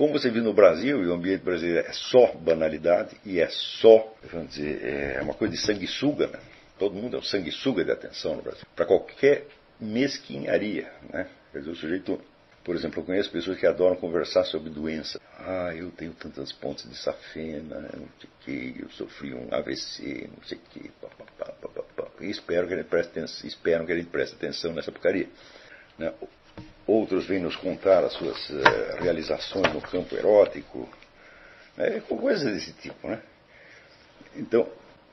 como você viu no Brasil, e o ambiente brasileiro é só banalidade e é só, vamos dizer, é uma coisa de sanguessuga, né? Todo mundo é um sanguessuga de atenção no Brasil. Para qualquer mesquinharia, né? Quer dizer, o sujeito por exemplo, eu conheço pessoas que adoram conversar sobre doença. Ah, eu tenho tantas pontes de safena, não sei o que, eu sofri um AVC, não sei o que, e espero que ele preste atenção, esperam que ele preste atenção nessa porcaria. Né? Outros vêm nos contar as suas uh, realizações no campo erótico, né? coisas desse tipo. Né? Então,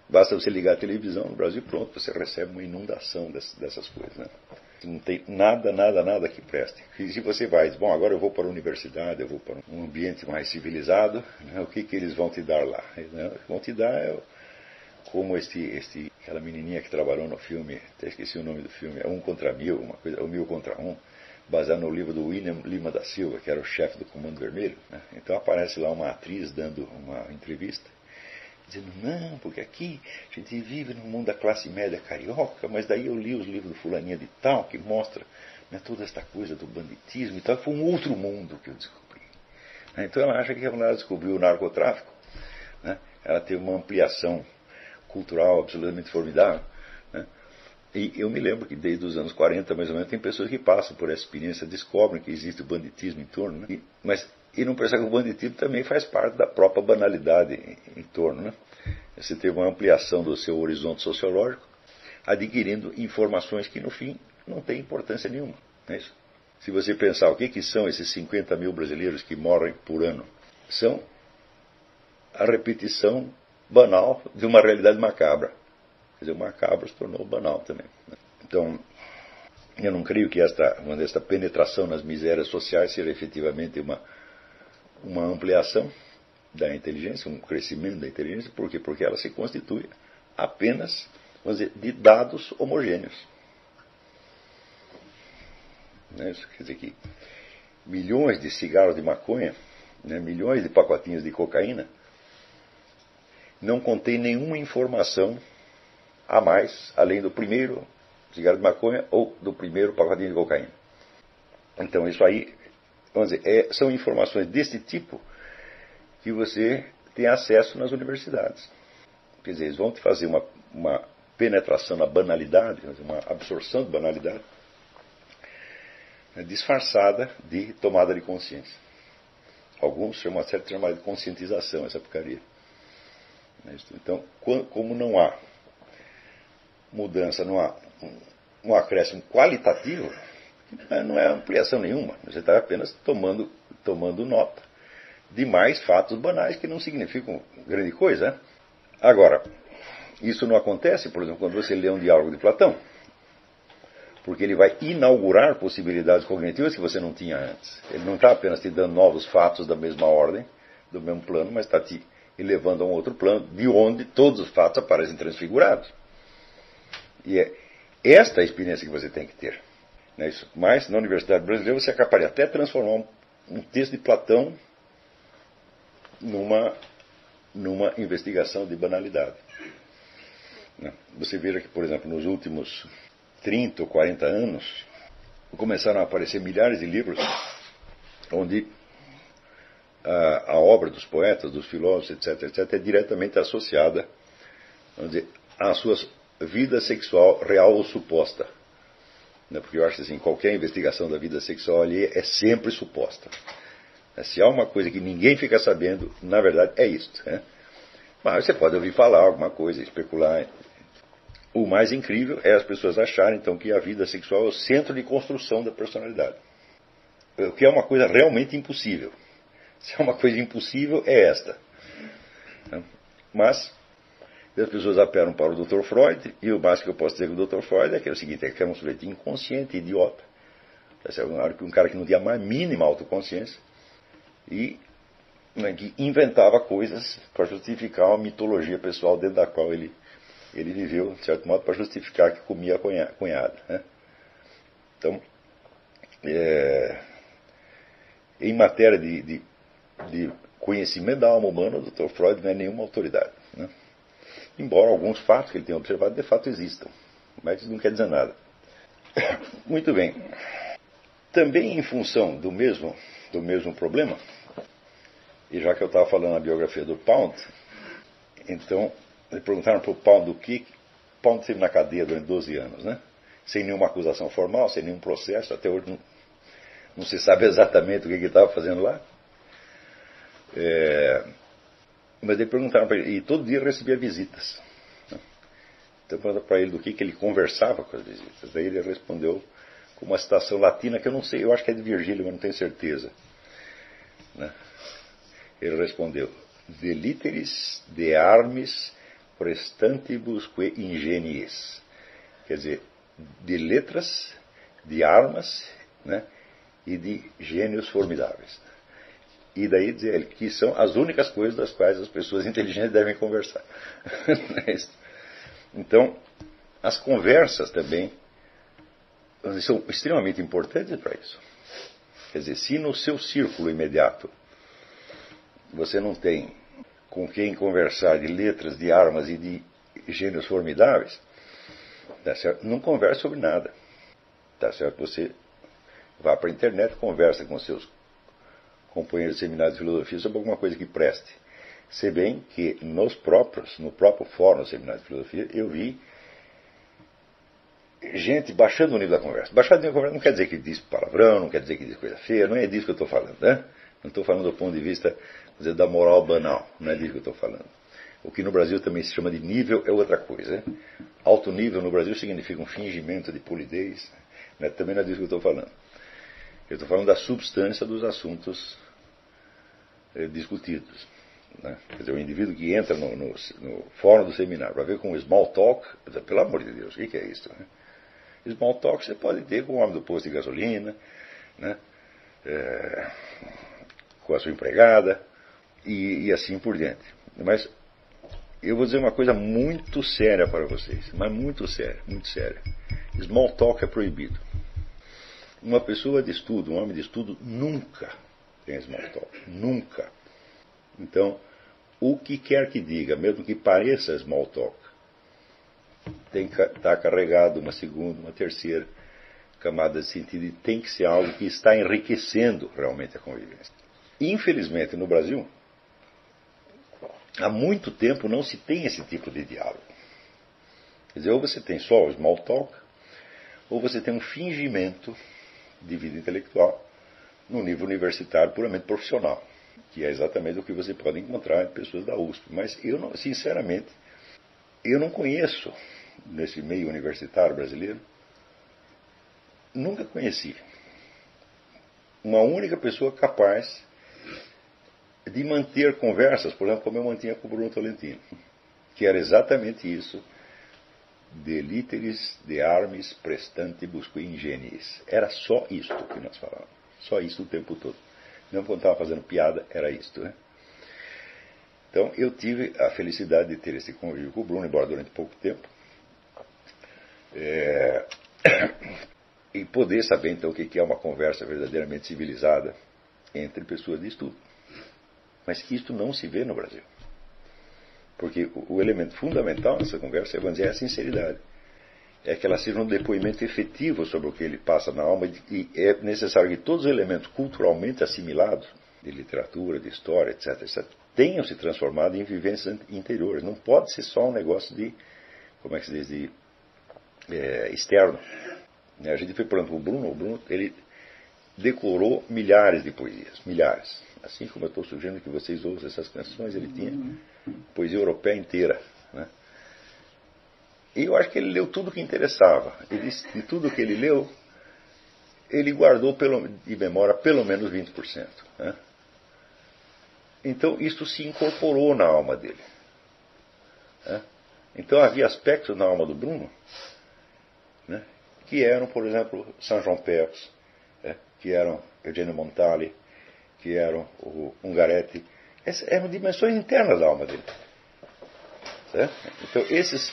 basta você ligar a televisão no Brasil pronto, você recebe uma inundação dessas, coisas. Né? Não tem nada, nada, nada que preste. E se você vai, bom, agora eu vou para a universidade, eu vou para um ambiente mais civilizado, né? o que, que eles vão te dar lá? Né? Vão te dar é, como este, este, aquela menininha que trabalhou no filme, até esqueci o nome do filme, é Um Contra Mil, uma coisa, ou Mil Contra Um, baseado no livro do William Lima da Silva, que era o chefe do Comando Vermelho. Né? Então aparece lá uma atriz dando uma entrevista dizendo, não, porque aqui a gente vive no mundo da classe média carioca, mas daí eu li os livros do fulaninha de tal, que mostra né, toda esta coisa do banditismo e tal, foi um outro mundo que eu descobri. Né, então ela acha que quando ela descobriu o narcotráfico, né, ela teve uma ampliação cultural absolutamente formidável. E eu me lembro que desde os anos 40, mais ou menos, tem pessoas que passam por essa experiência, descobrem que existe o banditismo em torno, né, e, mas e não percebe que o banditismo também faz parte da própria banalidade em, em torno. Né? Você teve uma ampliação do seu horizonte sociológico, adquirindo informações que, no fim, não têm importância nenhuma. É Se você pensar o que, que são esses 50 mil brasileiros que morrem por ano, são a repetição banal de uma realidade macabra. Quer dizer, o macabro se tornou banal também. Né? Então, eu não creio que esta, esta penetração nas misérias sociais seja efetivamente uma uma ampliação da inteligência, um crescimento da inteligência, por quê? Porque ela se constitui apenas, vamos dizer, de dados homogêneos. Né? Isso quer dizer que milhões de cigarros de maconha, né, milhões de pacotinhos de cocaína, não contém nenhuma informação a mais, além do primeiro cigarro de maconha ou do primeiro pacotinho de cocaína. Então isso aí Vamos dizer, é, são informações desse tipo que você tem acesso nas universidades. Quer dizer, eles vão te fazer uma, uma penetração na banalidade, uma absorção de banalidade, né, disfarçada de tomada de consciência. Alguns chamam uma certa chamada de conscientização, essa porcaria. Né, então, como não há mudança, há um acréscimo qualitativo, não é ampliação nenhuma. Você está apenas tomando, tomando nota de mais fatos banais que não significam grande coisa. Né? Agora, isso não acontece, por exemplo, quando você lê um diálogo de Platão. Porque ele vai inaugurar possibilidades cognitivas que você não tinha antes. Ele não está apenas te dando novos fatos da mesma ordem, do mesmo plano, mas está te elevando a um outro plano, de onde todos os fatos aparecem transfigurados. E é esta a experiência que você tem que ter. Né, isso. Mas na Universidade Brasileira você é capaz de até transformar um, texto de Platão numa, numa investigação de banalidade. Né. Você veja que, por exemplo, nos últimos 30 ou 40 anos, começaram a aparecer milhares de livros onde a, a obra dos poetas, dos filósofos, etc., etc., é diretamente associada dizer, à sua vida sexual real ou suposta. Né? Porque eu acho assim, qualquer investigação da vida sexual ali é sempre suposta. Né? Se há uma coisa que ninguém fica sabendo, na verdade é isto. Né? Mas você pode ouvir falar alguma coisa, especular. O mais incrível é as pessoas acharem então que a vida sexual é o centro de construção da personalidade. O que é uma coisa realmente impossível. Se é uma coisa impossível, é esta. Né? Mas as pessoas apelam para o Dr. Freud, e o máximo que eu posso dizer do Dr. Freud é que é o seguinte, é que é um sujeito inconsciente, idiota. Um cara que não tinha mais mínima autoconsciência e né, que inventava coisas para justificar uma mitologia pessoal dentro da qual ele, ele viveu, de certo modo, para justificar que comia a cunhada. Né? Então, é, em matéria de, de, de, conhecimento da alma humana, o Dr. Freud não é nenhuma autoridade. Né? Embora alguns fatos que ele tenha observado de fato existam. Mas isso não quer dizer nada. Muito bem. Também em função do mesmo, do mesmo problema, E já que eu estava falando a biografia do Pound, então me perguntaram para o Pound o que. Pound esteve na cadeia durante 12 anos, né? Sem nenhuma acusação formal, sem nenhum processo, até hoje não, não se sabe exatamente o que ele estava fazendo lá. É, mas eles perguntaram para ele, e todo dia recebia visitas. Né? Então perguntaram para ele do que, que ele conversava com as visitas. Daí ele respondeu com uma citação latina que eu não sei, eu acho que é de Virgílio, mas não tenho certeza. Né? Ele respondeu: De literis de armis prestantibus que ingenies. Quer dizer, de letras, de armas né, e de gênios formidáveis. E daí dizer ele que são as únicas coisas das quais as pessoas inteligentes devem conversar. então, as conversas também são extremamente importantes para isso. Quer dizer, se no seu círculo imediato você não tem com quem conversar de letras, de armas e de gênios formidáveis, tá certo? não converse sobre nada. Tá certo? Você vá para a internet, conversa com seus companheiros de seminário de filosofia sobre alguma coisa que preste. Se bem que nos próprios, no próprio fórum do seminário de filosofia, eu vi gente baixando o nível da conversa. Baixar o nível da conversa não quer dizer que diz palavrão, não quer dizer que diz coisa feia, não é disso que eu estou falando, né? Não estou falando do ponto de vista dizer, da moral banal, não é disso que eu estou falando. O que no Brasil também se chama de nível é outra coisa. Né? Alto nível no Brasil significa um fingimento de polidez, né? também não é disso que eu estou falando. Eu estou falando da substância dos assuntos discutidos. Né? Quer dizer, o indivíduo que entra no, no, no fórum do seminário para ver com small talk, pelo amor de Deus, o que, que é isso? Né? Small talk você pode ter com o homem do posto de gasolina, né? É, com a sua empregada e, e assim por diante. Mas eu vou dizer uma coisa muito séria para vocês, mas muito séria, muito séria. Small talk é proibido. Uma pessoa de estudo, um homem de estudo, nunca tem small talk. Nunca. Então, o que quer que diga, mesmo que pareça small talk, tem que estar tá carregado uma segunda, uma terceira camada de sentido e tem que ser algo que está enriquecendo realmente a convivência. Infelizmente, no Brasil, há muito tempo não se tem esse tipo de diálogo. Quer dizer, ou você tem só o small talk, ou você tem um fingimento de vida intelectual no nível universitário puramente profissional, que é exatamente o que você pode encontrar em pessoas da USP. Mas eu, não, sinceramente, eu não conheço nesse meio universitário brasileiro, nunca conheci uma única pessoa capaz de manter conversas, por exemplo, como eu mantinha com o Bruno Tolentino, que era exatamente isso, de literis de armes prestantibus qui ingeniis. Era só isto que nós falávamos, só isso o tempo todo. Não quando estava fazendo piada, era isto. Né? Então eu tive a felicidade de ter esse convívio com o Bruno, embora durante pouco tempo, é, e poder saber então o que é uma conversa verdadeiramente civilizada entre pessoas de estudo. Mas isto não se vê no Brasil. Porque o elemento fundamental nessa conversa é, dizer, a sinceridade. É que ela seja um depoimento efetivo sobre o que ele passa na alma e é necessário que todos os elementos culturalmente assimilados, de literatura, de história, etc., etc., tenham se transformado em vivências interiores. Não pode ser só um negócio de, como é que se diz, de é, externo. A gente foi falando com o Bruno, o Bruno ele decorou milhares de poesias, milhares. Assim como eu estou sugerindo que vocês ouçam essas canções, ele tinha poesia europeia inteira. Né? E eu acho que ele leu tudo que interessava. E de, tudo que ele leu, ele guardou pelo, de memória pelo menos 20%. Né? Então isso se incorporou na alma dele. Né? Então havia aspectos na alma do Bruno né? que eram, por exemplo, Saint Jean Perse, né? que eram Eugenio Montali, que eram o Ungaretti. Essas eram dimensões internas da alma dele. Certo? Então, esses,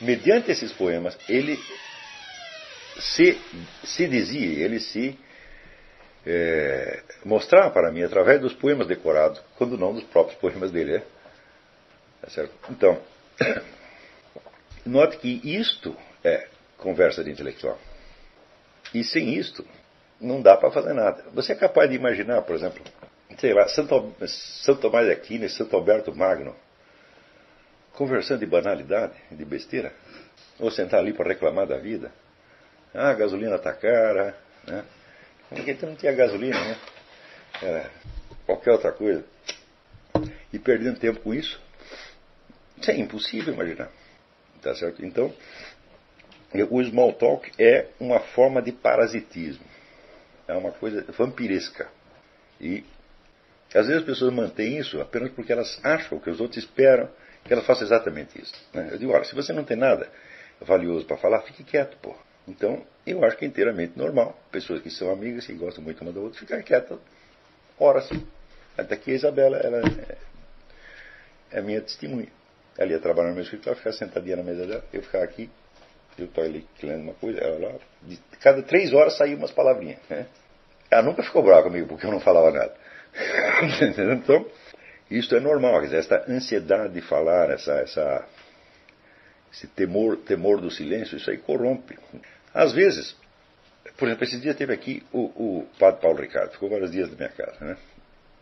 mediante esses poemas, ele se, se dizia, ele se é, mostrava para mim através dos poemas decorados, quando não dos próprios poemas dele. É? Tá certo? Então, note que isto é conversa de intelectual. E sem isto, não dá para fazer nada. Você é capaz de imaginar, por exemplo, sei lá, Santo, Santo Tomás de Aquino e Santo Alberto Magno, conversando de banalidade, de besteira, ou sentar ali para reclamar da vida. Ah, a gasolina está cara, né? Porque não tinha gasolina, né? Era qualquer outra coisa. E perdendo tempo com isso, isso é impossível imaginar. Tá certo? Então, o small talk é uma forma de parasitismo. É uma coisa vampiresca. E às vezes as pessoas mantêm isso apenas porque elas acham que os outros esperam que elas façam exatamente isso. Né? Eu digo, olha, se você não tem nada valioso para falar, fique quieto, pô. Então, eu acho que é inteiramente normal. Pessoas que são amigas, que gostam muito uma da outra, ficar quietas horas. Até que a Isabela ela é, é minha testemunha. Ela ia trabalhar no meu escritório, ficar sentadinha na mesa dela, eu ficava aqui, eu estou ali lendo uma coisa, ela lá. De cada três horas saía umas palavrinhas. Né? Ela nunca ficou brava comigo porque eu não falava nada. então, isso é normal, quer dizer, essa ansiedade de falar, essa, essa, esse temor, temor do silêncio, isso aí corrompe. Às vezes, por exemplo, esse dia teve aqui o, o padre Paulo Ricardo, ficou vários dias na minha casa, né?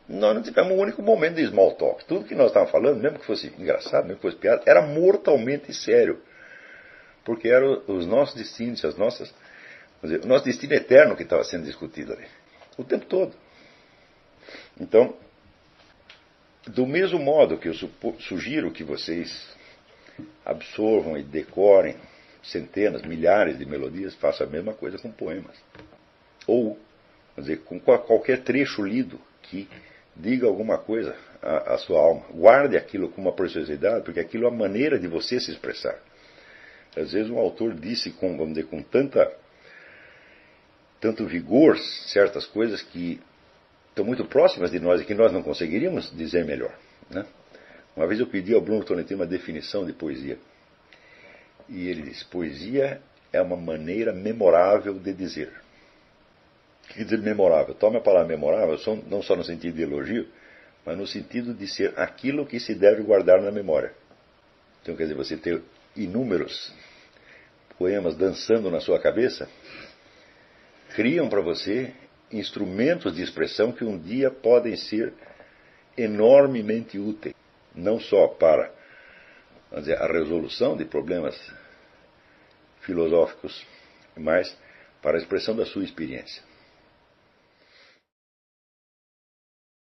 Nós não tivemos um único momento de small talk. Tudo que nós estávamos falando, mesmo que fosse engraçado, mesmo que fosse piada, era mortalmente sério. Porque eram os nossos destinos, as nossas. Dizer, o nosso destino eterno que estava sendo discutido ali. O tempo todo. Então, do mesmo modo que eu sugiro que vocês absorvam e decorem centenas, milhares de melodias, façam a mesma coisa com poemas. Ou, dizer, com qualquer trecho lido que diga alguma coisa à, à, sua alma. Guarde aquilo com uma preciosidade, porque aquilo é a maneira de você se expressar. Às vezes um autor disse com, vamos dizer, com tanta, tanto vigor certas coisas que estão muito próximas de nós e que nós não conseguiríamos dizer melhor. Né? Uma vez eu pedi ao Bruno Tolentino uma definição de poesia. E ele disse: poesia é uma maneira memorável de dizer. O que quer dizer memorável? Tome a palavra memorável não só no sentido de elogio, mas no sentido de ser aquilo que se deve guardar na memória. Então, quer dizer, você ter inúmeros poemas dançando na sua cabeça criam para você instrumentos de expressão que um dia podem ser enormemente úteis, não só para dizer, a resolução de problemas filosóficos, mas para a expressão da sua experiência.